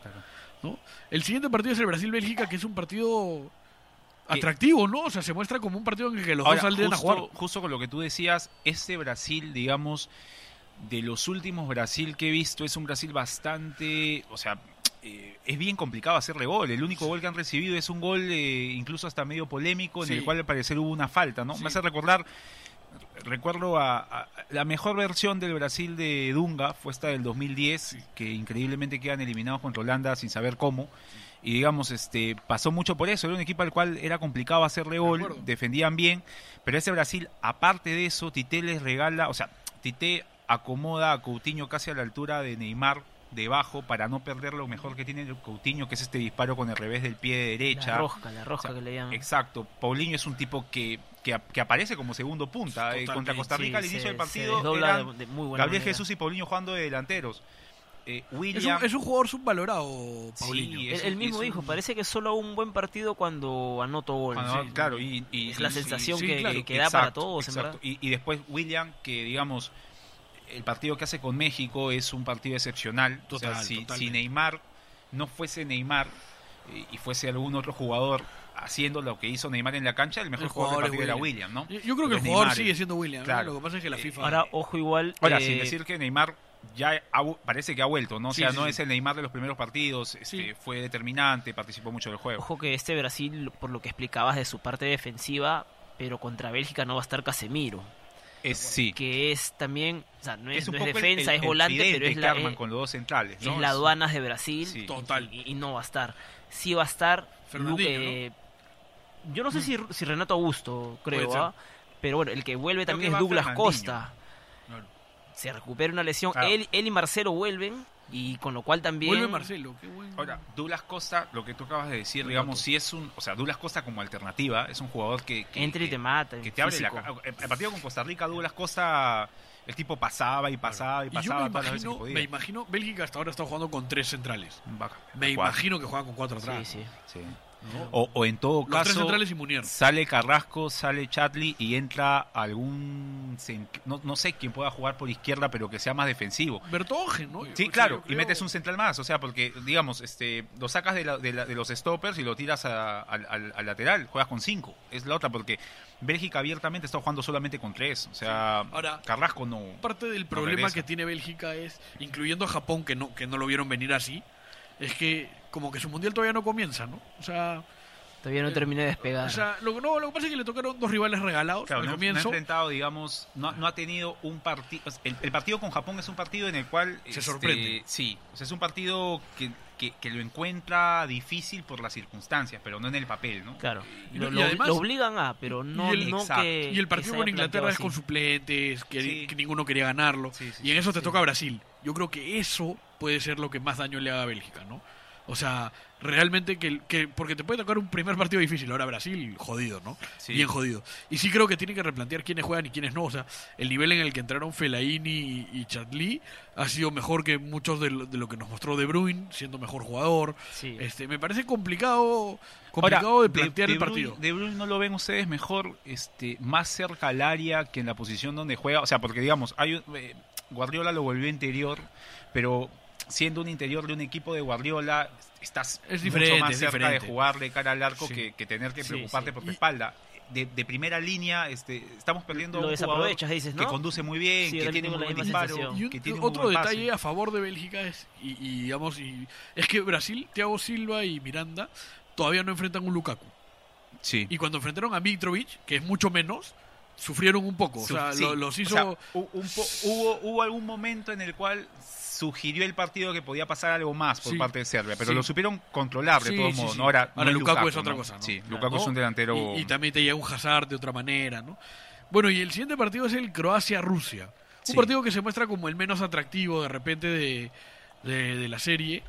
El siguiente partido es el Brasil-Bélgica, que es un partido atractivo, ¿no? O sea, se muestra como un partido en el que los dos salen a jugar. Justo con lo que tú decías, este Brasil, digamos, de los últimos Brasil que he visto, es un Brasil bastante, o sea, eh, es bien complicado hacerle gol. El único gol que han recibido es un gol eh, incluso hasta medio polémico, en el cual al parecer hubo una falta, ¿no? Me hace recordar recuerdo a, la mejor versión del Brasil de Dunga fue esta del 2010 que increíblemente quedan eliminados contra Holanda sin saber cómo. Y digamos este pasó mucho por eso. Era un equipo al cual era complicado hacerle gol defendían bien pero ese Brasil aparte de eso Tite les regala o sea Tite acomoda a Coutinho casi a la altura de Neymar debajo para no perder lo mejor que tiene el Coutinho, que es este disparo con el revés del pie de derecha. La rosca, la rosca que le llaman. Exacto. Paulinho es un tipo que, que, aparece como segundo punta. Eh, contra Costa Rica al inicio del partido eran Gabriel Jesús y Paulinho jugando de delanteros. Eh, William... es, un, jugador subvalorado, Paulinho. Sí, él, mismo dijo, parece que solo un buen partido cuando anotó gol. claro, y, es la sensación que, da para todos. Y, y después William, que digamos el partido que hace con México es un partido excepcional. si, Neymar no fuese Neymar eh, y fuese algún otro jugador haciendo lo que hizo Neymar en la cancha, el mejor jugador, del partido era William, ¿no? Yo, creo que el jugador sigue siendo William, claro. lo que pasa es que la FIFA... Ahora, ojo igual... Ahora, sin eh, decir que Neymar ya parece que ha vuelto, ¿no? O sea, no es el Neymar de los primeros partidos, este, fue determinante, participó mucho del juego. Ojo que este Brasil, por lo que explicabas de su parte defensiva, pero contra Bélgica no va a estar Casemiro sí. que es también, o sea, no es, defensa, es volante, pero es la, con los dos centrales, es la aduanas de Brasil Total. Y, no va a estar. Sí va a estar Luke, Yo no sé si, si, Renato Augusto, creo, ¿ah? pero bueno, el que vuelve también es Douglas Costa. Se recupera una lesión. Él, él y Marcelo vuelven Y con lo cual también... Vuelve Marcelo, qué bueno. Ahora, Douglas Costa, lo que tú acabas de decir, digamos, si es un... O sea, Douglas Costa como alternativa es un jugador que... que Entra y te mata. Que te abre la... El partido con Costa Rica, Douglas Costa... El tipo pasaba y pasaba y pasaba todas las veces que podía. Me imagino, Bélgica hasta ahora está jugando con tres centrales. Me imagino que juega con cuatro atrás. Sí, sí. sí. O, en todo caso, sale Carrasco, sale Chatley y entra algún. No, no, sé quién pueda jugar por izquierda, pero que sea más defensivo. Bertogen, ¿no? Sí, claro, y metes un central más. O sea, porque, digamos, este lo sacas de, de, los stoppers y lo tiras al, lateral. Juegas con cinco. Es la otra, porque Bélgica abiertamente está jugando solamente con tres. O sea, Ahora, Carrasco no. Parte del problema que tiene Bélgica es, incluyendo a Japón, que no, que no lo vieron venir así, es que como que su mundial todavía no comienza, ¿no? O sea... Todavía no termina de despegar. O sea, lo, no, lo que pasa es que le tocaron dos rivales regalados al comienzo. No ha enfrentado, digamos, no, no ha tenido un partido... El, partido con Japón es un partido en el cual... Se sorprende. Este, sí, o sea, es un partido que, que, lo encuentra difícil por las circunstancias, pero no en el papel, ¿no? Claro. Lo, lo, obligan a, pero no, y el, no que, Y el partido con Inglaterra es con suplentes, que, ninguno quería ganarlo. y en eso te toca Brasil. Yo creo que eso puede ser lo que más daño le haga a Bélgica, ¿no? O sea, realmente que, que, porque te puede tocar un primer partido difícil. Ahora Brasil jodido no bien jodido. Y sí creo que tiene que replantear quiénes juegan y quiénes no. O sea el nivel en el que entraron Fellaini y, Chatli ha sido mejor que muchos de lo, que nos mostró De Bruyne siendo mejor jugador. Este me parece complicado complicado de plantear el partido. De Bruyne no lo ven ustedes mejor este más cerca al área que en la posición donde juega. O sea porque digamos hay eh, Guardiola lo volvió interior pero siendo un interior de un equipo de Guardiola, estás es mucho más cerca de jugarle cara al arco que, tener que preocuparte por tu espalda. De, primera línea este, estamos perdiendo lo un jugador dices, que conduce muy bien, que tiene un buen disparo. Y otro detalle a favor de Bélgica es, y, digamos, y, es que Brasil, Thiago Silva y Miranda todavía no enfrentan un Lukaku. Sí. Y cuando enfrentaron a Mitrovic, que es mucho menos, sufrieron un poco. O sea, los hizo. hubo, hubo algún momento en el cual sugirió el partido que podía pasar algo más por parte de Serbia, pero lo supieron controlar de todos modos. Ahora, Lukaku, es otra cosa. Sí, Lukaku es un delantero. Y, también te llega un Hazard de otra manera, ¿no? Bueno, y el siguiente partido es el Croacia-Rusia. Un partido que se muestra como el menos atractivo de repente de, de, la serie.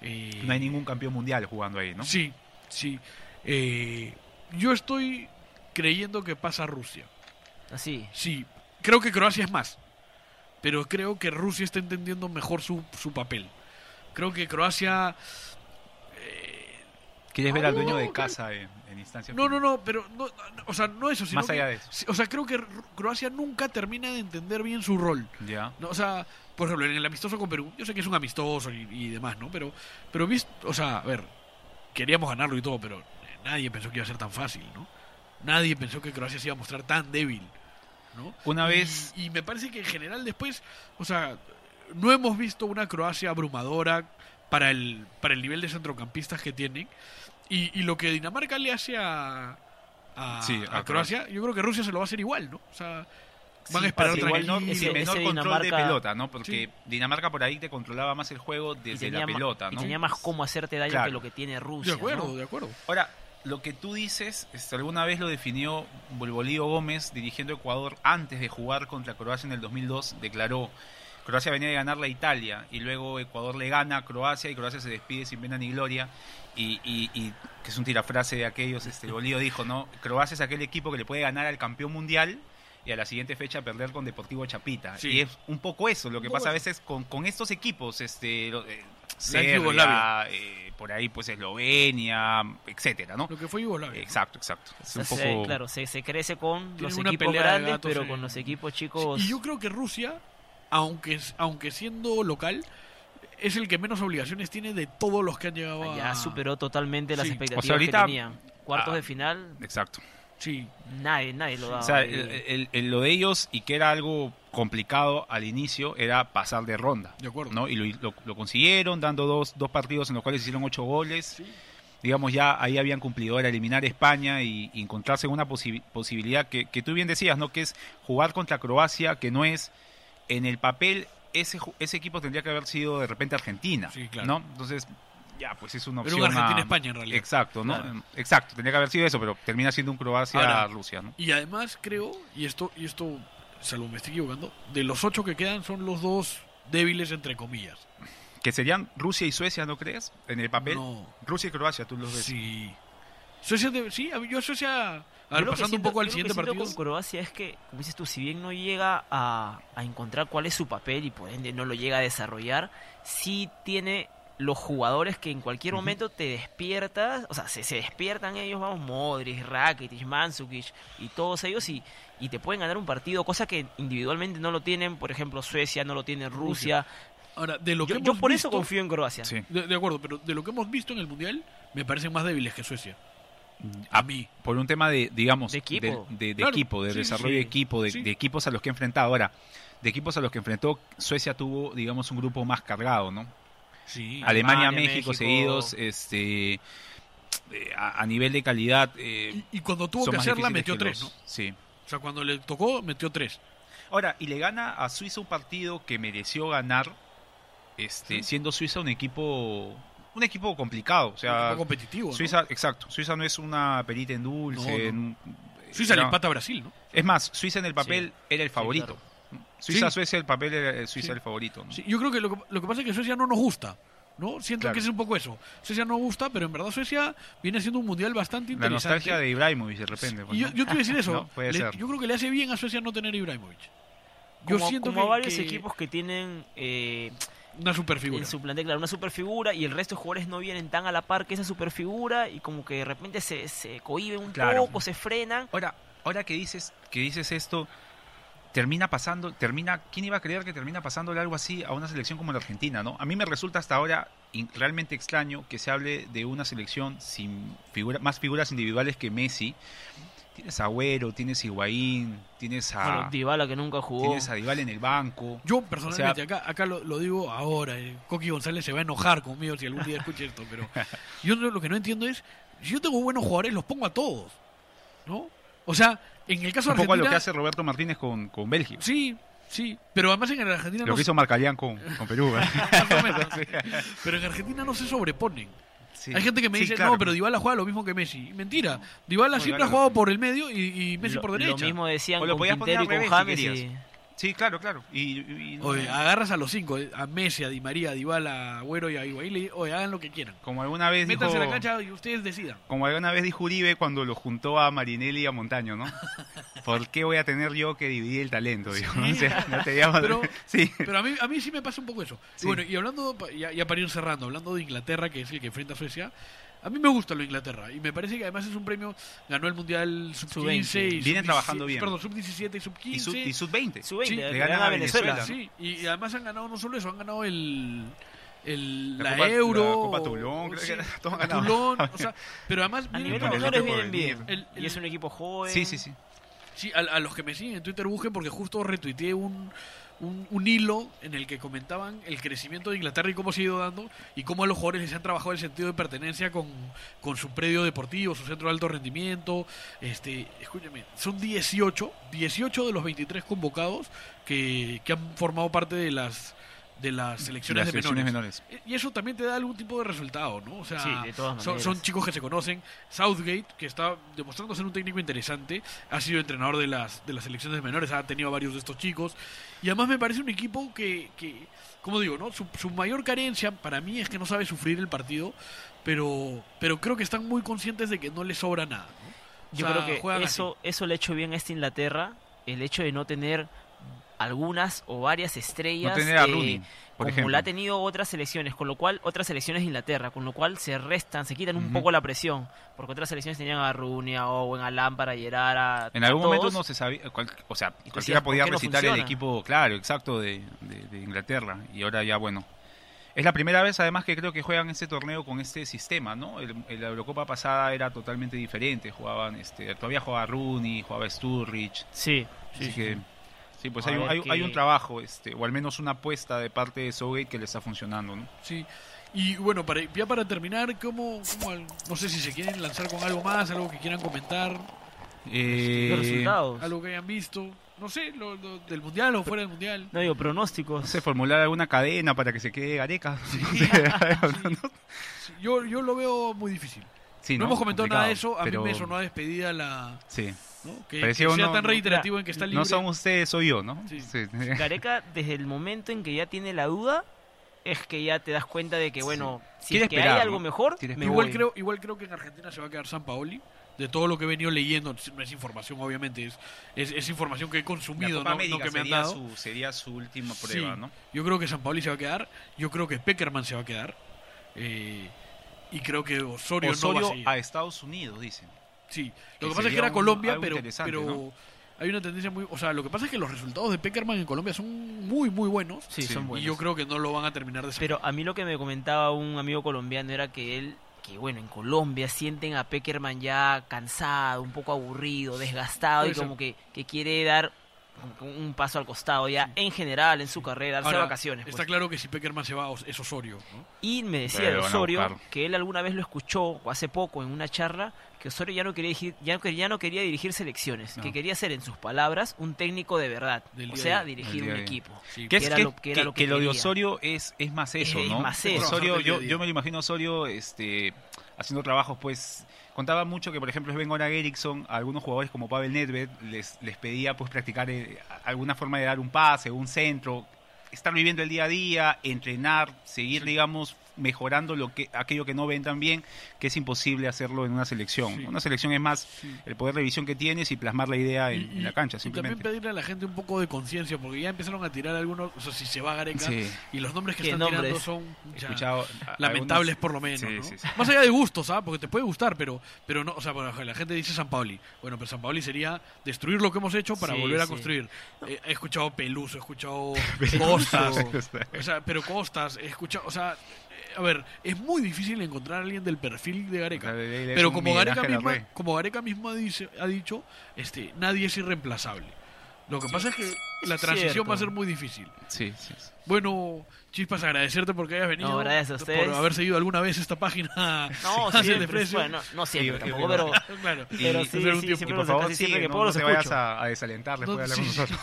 Eh, no hay ningún campeón mundial jugando ahí, ¿no? Sí, sí. Eh, yo estoy creyendo que pasa Rusia. Así. Sí, creo que Croacia es más pero creo que Rusia está entendiendo mejor su, su papel. Creo que Croacia... Eh, ¿Quieres ver al dueño de casa en, instancia? No, no, no, pero, no, o sea, no eso, sino Más allá de eso. O sea, creo que Croacia nunca termina de entender bien su rol. Ya. O sea, por ejemplo, en el amistoso con Perú, yo sé que es un amistoso y, demás, ¿no? Pero, pero visto, o sea, a ver, queríamos ganarlo y todo, pero nadie pensó que iba a ser tan fácil, ¿no? Nadie pensó que Croacia se iba a mostrar tan débil. Una vez... Y, me parece que en general después, o sea, no hemos visto una Croacia abrumadora para el, para el nivel de centrocampistas que tienen. Y, lo que Dinamarca le hace a, a, Croacia, yo creo que Rusia se lo va a hacer igual, ¿no? O sea, van a esperar otra igual, ¿no? menor control de pelota, ¿no? Porque Dinamarca por ahí te controlaba más el juego desde la pelota, ¿no? Y tenía más cómo hacerte daño que lo que tiene Rusia. De acuerdo, de acuerdo. Ahora, lo que tú dices, este, alguna vez lo definió Bolío Gómez dirigiendo Ecuador antes de jugar contra Croacia en el 2002, declaró, Croacia venía de ganar la Italia y luego Ecuador le gana a Croacia y Croacia se despide sin pena ni gloria y, que es un tirafrase de aquellos, este, Bolío dijo, ¿no? Croacia es aquel equipo que le puede ganar al campeón mundial y a la siguiente fecha perder con Deportivo Chapita. Y es un poco eso, lo que pasa a veces con, con estos equipos, este, eh, Serbia, eh, por ahí pues Eslovenia, etcétera, ¿no? Lo que fue Yugoslavia. Exacto, exacto. claro, se, se, crece con los equipos grandes, pero con los equipos chicos. y yo creo que Rusia, aunque, aunque siendo local, es el que menos obligaciones tiene de todos los que han llegado Ya superó totalmente las expectativas que tenían. Cuartos ah, de final. Exacto. Sí. Nadie, nadie lo daba. O sea, lo de ellos, y que era algo complicado al inicio, era pasar de ronda. De acuerdo. ¿no? Y lo, lo, consiguieron, dando dos, dos partidos en los cuales hicieron ocho goles. Digamos, ya ahí habían cumplido, era eliminar a España y, encontrarse en una posibilidad que, que tú bien decías, ¿no? Que es jugar contra Croacia, que no es en el papel ese, ese equipo tendría que haber sido de repente Argentina, sí, claro. ¿no? Entonces, ya, pues es una opción. Pero Argentina-España en realidad. Exacto, ¿no? Exacto, tendría que haber sido eso, pero termina siendo un Croacia-Rusia, ¿no? Y además creo, y esto, y esto, salvo me estoy equivocando, de los ocho que quedan son los dos débiles entre comillas. Que serían Rusia y Suecia, ¿no crees? En el papel. Rusia y Croacia, tú los ves. Sí. Suecia, sí, yo Suecia... A ver, pasando un poco al siguiente partido. con Croacia es que, como dices tú, si bien no llega a, a encontrar cuál es su papel y por ende no lo llega a desarrollar, sí tiene los jugadores que en cualquier momento te despiertas, o sea, se, se despiertan ellos, vamos, Modric, Rakitic, Mandzukic y todos ellos y, y te pueden ganar un partido, cosa que individualmente no lo tienen, por ejemplo, Suecia, no lo tiene Rusia. Ahora, de lo que yo, por eso confío en Croacia. De, acuerdo, pero de lo que hemos visto en el Mundial, me parecen más débiles que Suecia. A mí. Por un tema de, digamos, de equipo, de, equipo, de desarrollo de equipo, de, equipos a los que ha enfrentado. Ahora, de equipos a los que enfrentó, Suecia tuvo, digamos, un grupo más cargado, ¿no? Alemania, México, seguidos, este, eh, a, nivel de calidad. Eh, y, cuando tuvo que hacerla, metió tres, ¿no? Sí. O sea, cuando le tocó, metió tres. Ahora, y le gana a Suiza un partido que mereció ganar, este, siendo Suiza un equipo un equipo complicado, o sea, competitivo. Suiza, exacto. Suiza no es una perita en dulce. Suiza le empata a Brasil, ¿no? Es más, Suiza en el papel era el favorito. Suiza-Suecia, el papel era Suiza el favorito. yo creo que lo, que pasa es que Suecia no nos gusta. ¿no? Siento que es un poco eso. Suecia no gusta, pero en verdad Suecia viene siendo un mundial bastante interesante. La nostalgia de Ibrahimovic de repente. Pues, yo, yo, te decir eso. yo creo que le hace bien a Suecia no tener Ibrahimovic. Yo como, siento como varios equipos que tienen eh, una superfigura. En su plantel, claro, una superfigura y el resto de jugadores no vienen tan a la par que esa superfigura y como que de repente se, se cohiben un poco, se frenan. Ahora, ahora que dices, que dices esto, termina pasando, termina, ¿quién iba a creer que termina pasándole algo así a una selección como la Argentina, no? A mí me resulta hasta ahora realmente extraño que se hable de una selección sin figura, más figuras individuales que Messi. Tienes a Agüero, tienes a Higuaín, tienes a... Bueno, Dybala que nunca jugó. Tienes a Dybala en el banco. Yo personalmente, acá, acá lo, digo ahora, eh, Coqui González se va a enojar conmigo si algún día escucha esto, pero yo lo que no entiendo es, si yo tengo buenos jugadores, los pongo a todos, ¿no? O sea, en el caso de. Un poco lo que hace Roberto Martínez con, con Bélgica. Sí, sí. Pero además en Argentina... Lo que hizo Marcalián con, con Perú. ¿eh? Pero en Argentina no se sobreponen. Hay gente que me dice, no, pero Dybala juega lo mismo que Messi. Mentira. Dybala siempre ha jugado por el medio y, Messi por derecha. Lo mismo decían con Quintero y con James. Y... Sí, claro, claro. Y, Oye, agarras a los cinco, eh, a Messi, a Di María, a Dybala, a Agüero y a Higuaín, oye, hagan lo que quieran. Como alguna vez Métanse dijo, la cancha y ustedes decidan. Como alguna vez dijo Uribe cuando lo juntó a Marinelli y a Montaño, ¿no? ¿Por qué voy a tener yo que dividir el talento? Digo, no te pero, sí. pero a mí, a mí sí me pasa un poco eso. Y bueno, y hablando, ya, ya para ir cerrando, hablando de Inglaterra, que es el que enfrenta a Suecia, a mí me gusta lo Inglaterra y me parece que además es un premio. Ganó el Mundial Sub-15 y Vienen trabajando bien. Perdón, Sub-17 y Sub-15. Y Sub-20. Sub sí, le ganan a Venezuela. Sí, y además han ganado no solo eso, han ganado el. El, la, Euro, la Copa Tulón, creo que todos Tulón, o sea, pero además a nivel de vienen bien. El, y es un equipo joven. Sí, sí, sí. Sí, a, a, los que me siguen en Twitter busquen porque justo retuiteé un, un, hilo en el que comentaban el crecimiento de Inglaterra y cómo se ha ido dando y cómo a los jugadores les han trabajado el sentido de pertenencia con, con su predio deportivo, su centro de alto rendimiento. Este, escúchame, son 18, 18 de los 23 convocados que, que han formado parte de las de las selecciones, de menores. Y eso también te da algún tipo de resultado, ¿no? O sea, son, chicos que se conocen. Southgate, que está demostrando ser un técnico interesante, ha sido entrenador de las, de las selecciones de menores, ha tenido a varios de estos chicos. Y además me parece un equipo que, que como digo, ¿no? Su, su mayor carencia para mí es que no sabe sufrir el partido, pero, pero creo que están muy conscientes de que no les sobra nada. Yo creo que eso, eso le ha hecho bien a esta Inglaterra, el hecho de no tener algunas o varias estrellas. Eh, como la ha tenido otras selecciones, con lo cual otras selecciones de Inglaterra, con lo cual se restan, se quitan un poco la presión, porque otras selecciones tenían a Rooney, a Owen, a Lampard, a Gerard, En algún momento no se sabía, o sea, cualquiera podía recitar el equipo, claro, exacto, de, Inglaterra, y ahora ya, bueno, es la primera vez además que creo que juegan este torneo con este sistema, ¿no? El, la Eurocopa pasada era totalmente diferente, jugaban, este, todavía jugaba Rooney, jugaba Sturridge. Sí, sí, que Sí, pues hay un, hay, un, trabajo, este, o al menos una apuesta de parte de Sogate que le está funcionando, ¿no? Sí. Y bueno, para, ya para terminar, ¿cómo, no sé si se quieren lanzar con algo más, algo que quieran comentar? Eh, resultados. Algo que hayan visto. No sé, lo, del mundial o fuera del mundial. No digo, pronósticos. No sé, formular alguna cadena para que se quede Gareca. yo, yo lo veo muy difícil. no, hemos comentado nada de eso, a mí me sonó a despedida la, sí. Que, sea tan reiterativo en que está libre. No son ustedes, soy yo, ¿no? Gareca, desde el momento en que ya tiene la duda, es que ya te das cuenta de que, bueno, si es que hay algo mejor, igual creo igual creo que en Argentina se va a quedar San Paoli. De todo lo que he venido leyendo, no es información obviamente, es, es, información que he consumido, no, que me han dado. Su, sería su última prueba, ¿no? Yo creo que San Paoli se va a quedar, yo creo que Peckerman se va a quedar, eh, y creo que Osorio, no va a, a Estados Unidos, dicen. Sí, lo que, pasa es que era Colombia, pero, pero hay una tendencia muy... O sea, lo que pasa es que los resultados de Peckerman en Colombia son muy, muy buenos. Sí, son buenos. Y yo creo que no lo van a terminar de Pero a mí lo que me comentaba un amigo colombiano era que él que bueno, en Colombia sienten a Peckerman ya cansado, un poco aburrido, desgastado y como que, que quiere dar un paso al costado ya en general en su carrera, darse vacaciones. Está pues. claro que si Peckerman se va es Osorio. Y me decía Osorio que él alguna vez lo escuchó hace poco en una charla que Osorio ya no quería dirigir, ya no, ya no quería dirigir selecciones, que quería ser en sus palabras un técnico de verdad, o sea, dirigir un equipo. Que, era lo, que, era lo que, lo de Osorio es, es más eso, ¿no? más eso. Osorio, yo, yo me lo imagino Osorio este, haciendo trabajos pues contaba mucho que, por ejemplo, Sven Goran Eriksson, a algunos jugadores como Pavel Nedved, les, les pedía pues practicar eh, alguna forma de dar un pase, un centro, estar viviendo el día a día, entrenar, seguir, digamos, mejorando lo que aquello que no ven tan bien, que es imposible hacerlo en una selección. Una selección es más el poder de visión que tienes y plasmar la idea en, la cancha. Simplemente. Y también pedirle a la gente un poco de conciencia, porque ya empezaron a tirar algunos, o sea, si se va Gareca, y los nombres que están tirando son lamentables por lo menos. Más allá de gustos, ¿sabes? Porque te puede gustar, pero, pero no, o sea, la gente dice San Pauli. Bueno, pero San Pauli sería destruir lo que hemos hecho para volver a construir. Eh, he escuchado Peluso, he escuchado Costas, o sea, pero Costas, he escuchado, o sea, a ver, es muy difícil encontrar a alguien del perfil de Gareca. Pero como Gareca, misma, como Gareca mismo ha dicho, este, nadie es irreemplazable. Lo que pasa es que la transición va a ser muy difícil. Sí, sí. Bueno, Chispas, agradecerte porque hayas venido. No, gracias a ustedes. Por haber seguido alguna vez esta página. No, siempre, bueno, no siempre tampoco, pero, claro. pero sí, sí, sí, siempre, por favor, siempre que puedo no te vayas a, a, desalentar después de hablar con nosotros.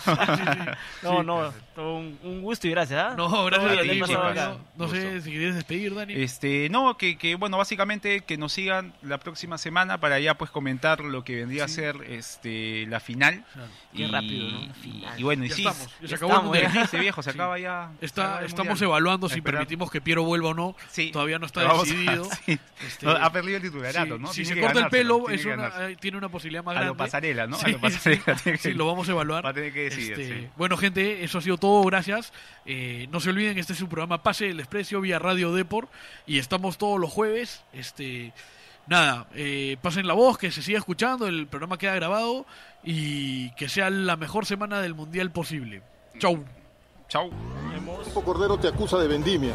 no, no, un, un, gusto y gracias. ¿ah? No, gracias a ti, no, no sé si quieres despedir, Dani. Este, no, que, que, bueno, básicamente que nos sigan la próxima semana para ya pues comentar lo que vendría a ser este la final. Qué rápido, ¿no? Y bueno, y sí, se acabó el viejo, se acaba ya. Estamos evaluando si permitimos que Piero vuelva o no. Todavía no está decidido. Este, ha perdido el titularato, ¿no? Si se corta el pelo, tiene una posibilidad más grande. A lo pasarela, ¿no? a lo pasarela. sí, lo vamos a evaluar. Va a tener que decidir, este, Bueno, gente, eso ha sido todo. Gracias. Eh, no se olviden, este es su programa Pase el Desprecio vía Radio Deport. Y estamos todos los jueves. Este nada, eh, pasen la voz, que se siga escuchando, el programa queda grabado y que sea la mejor semana del Mundial posible. Chau. Chau. Cordero te acusa de vendimia.